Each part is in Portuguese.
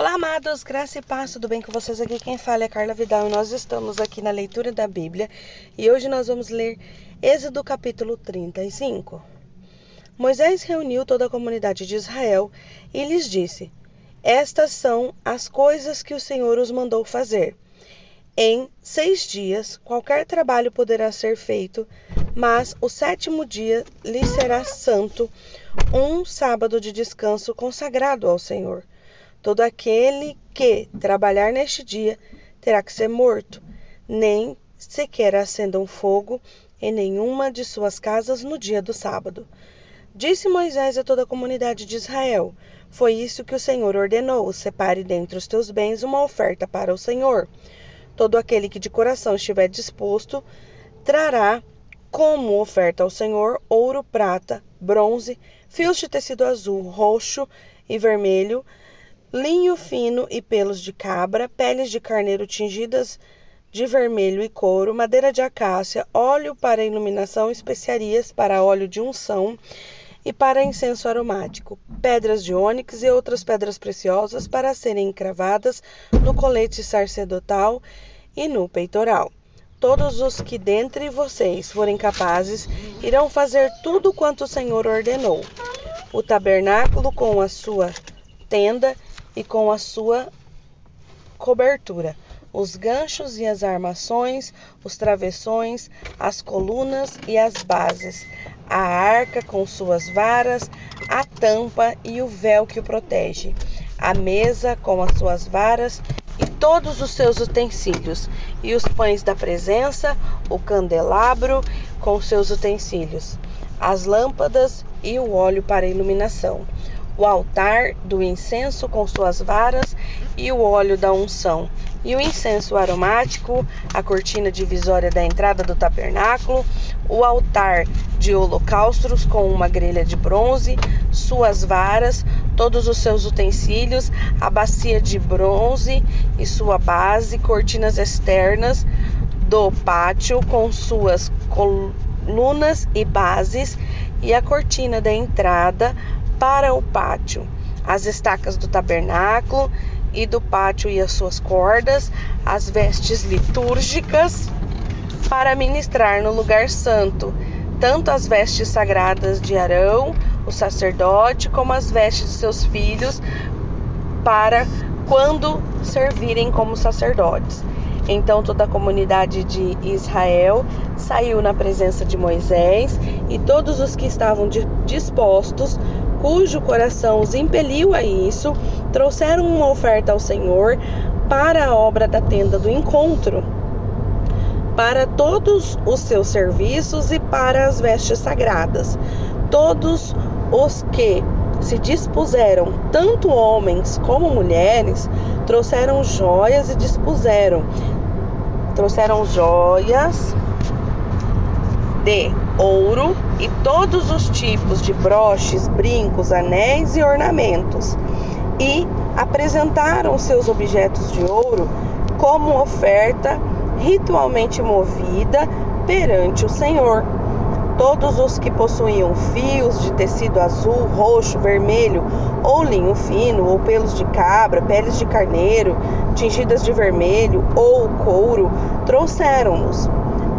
Olá, amados, graça e paz, tudo bem com vocês aqui? Quem fala é Carla Vidal e nós estamos aqui na leitura da Bíblia e hoje nós vamos ler Êxodo capítulo 35. Moisés reuniu toda a comunidade de Israel e lhes disse: Estas são as coisas que o Senhor os mandou fazer. Em seis dias qualquer trabalho poderá ser feito, mas o sétimo dia lhe será santo, um sábado de descanso consagrado ao Senhor. Todo aquele que trabalhar neste dia terá que ser morto, nem sequer acenda um fogo em nenhuma de suas casas no dia do sábado. Disse Moisés a toda a comunidade de Israel: Foi isso que o Senhor ordenou: separe dentre os teus bens uma oferta para o Senhor. Todo aquele que de coração estiver disposto trará como oferta ao Senhor ouro, prata, bronze, fios de tecido azul, roxo e vermelho, linho fino e pelos de cabra, peles de carneiro tingidas de vermelho e couro, madeira de acácia, óleo para iluminação, especiarias para óleo de unção e para incenso aromático, pedras de ônix e outras pedras preciosas para serem encravadas no colete sacerdotal e no peitoral. Todos os que dentre vocês forem capazes irão fazer tudo quanto o Senhor ordenou. O tabernáculo com a sua tenda e com a sua cobertura, os ganchos e as armações, os travessões, as colunas e as bases, a arca com suas varas, a tampa e o véu que o protege, a mesa com as suas varas e todos os seus utensílios, e os pães da presença, o candelabro com seus utensílios, as lâmpadas e o óleo para iluminação o altar do incenso com suas varas e o óleo da unção, e o incenso aromático, a cortina divisória da entrada do tabernáculo, o altar de holocaustos com uma grelha de bronze, suas varas, todos os seus utensílios, a bacia de bronze e sua base, cortinas externas do pátio com suas colunas e bases, e a cortina da entrada para o pátio, as estacas do tabernáculo e do pátio e as suas cordas, as vestes litúrgicas para ministrar no lugar santo, tanto as vestes sagradas de Arão, o sacerdote, como as vestes de seus filhos para quando servirem como sacerdotes. Então toda a comunidade de Israel saiu na presença de Moisés e todos os que estavam dispostos cujo coração os impeliu a isso, trouxeram uma oferta ao Senhor para a obra da tenda do encontro, para todos os seus serviços e para as vestes sagradas. Todos os que se dispuseram, tanto homens como mulheres, trouxeram joias e dispuseram. Trouxeram joias de ouro e todos os tipos de broches, brincos, anéis e ornamentos, e apresentaram seus objetos de ouro como oferta ritualmente movida perante o Senhor. Todos os que possuíam fios de tecido azul, roxo, vermelho, ou linho fino, ou pelos de cabra, peles de carneiro, tingidas de vermelho, ou couro, trouxeram-nos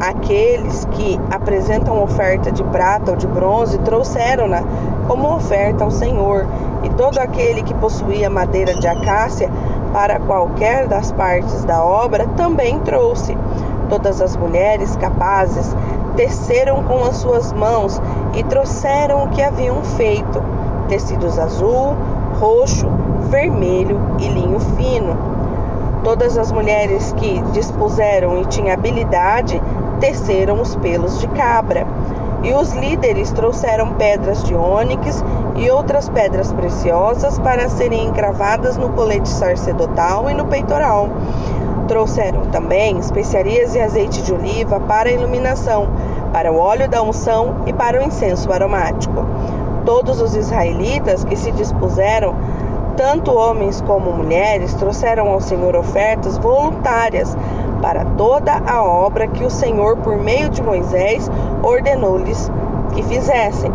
Aqueles que apresentam oferta de prata ou de bronze trouxeram-na como oferta ao Senhor, e todo aquele que possuía madeira de acácia para qualquer das partes da obra também trouxe. Todas as mulheres capazes desceram com as suas mãos e trouxeram o que haviam feito: tecidos azul, roxo, vermelho e linho fino. Todas as mulheres que dispuseram e tinham habilidade teceram os pelos de cabra. E os líderes trouxeram pedras de ônix e outras pedras preciosas para serem encravadas no colete sacerdotal e no peitoral. Trouxeram também especiarias e azeite de oliva para a iluminação, para o óleo da unção e para o incenso aromático. Todos os israelitas que se dispuseram, tanto homens como mulheres, trouxeram ao Senhor ofertas voluntárias para toda a obra que o Senhor, por meio de Moisés, ordenou-lhes que fizessem.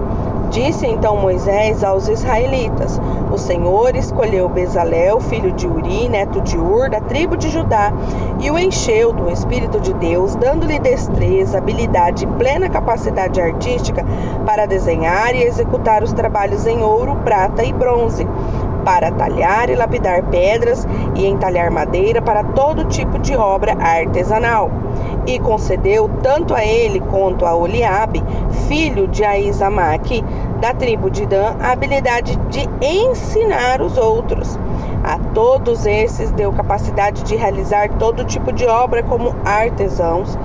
Disse então Moisés aos israelitas: O Senhor escolheu Bezalel, filho de Uri, neto de Ur, da tribo de Judá, e o encheu do Espírito de Deus, dando-lhe destreza, habilidade e plena capacidade artística para desenhar e executar os trabalhos em ouro, prata e bronze para talhar e lapidar pedras e entalhar madeira para todo tipo de obra artesanal. E concedeu tanto a ele quanto a Oliabe, filho de Aizamaque, da tribo de Dan, a habilidade de ensinar os outros. A todos esses deu capacidade de realizar todo tipo de obra como artesãos,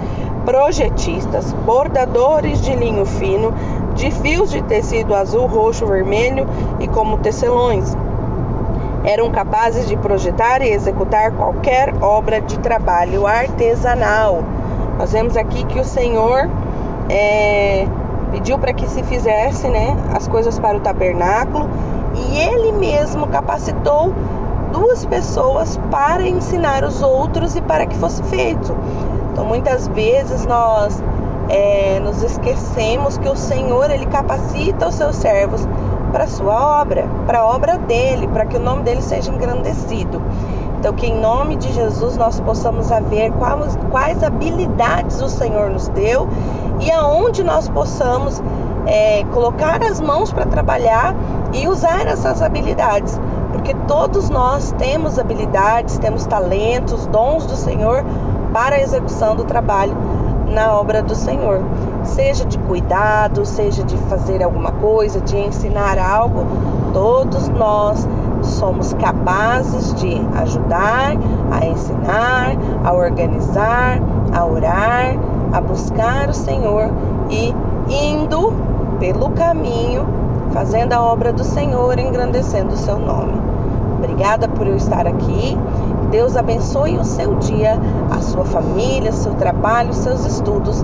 projetistas, bordadores de linho fino, de fios de tecido azul, roxo, vermelho e como tecelões eram capazes de projetar e executar qualquer obra de trabalho artesanal. Nós vemos aqui que o Senhor é, pediu para que se fizesse né, as coisas para o tabernáculo e ele mesmo capacitou duas pessoas para ensinar os outros e para que fosse feito. Então muitas vezes nós é, nos esquecemos que o Senhor ele capacita os seus servos para sua obra, para a obra dele, para que o nome dele seja engrandecido. Então, que em nome de Jesus nós possamos ver quais, quais habilidades o Senhor nos deu e aonde nós possamos é, colocar as mãos para trabalhar e usar essas habilidades, porque todos nós temos habilidades, temos talentos, dons do Senhor para a execução do trabalho na obra do Senhor. Seja de cuidado, seja de fazer alguma coisa, de ensinar algo, todos nós somos capazes de ajudar, a ensinar, a organizar, a orar, a buscar o Senhor e indo pelo caminho, fazendo a obra do Senhor, engrandecendo o seu nome. Obrigada por eu estar aqui. Deus abençoe o seu dia, a sua família, seu trabalho, seus estudos.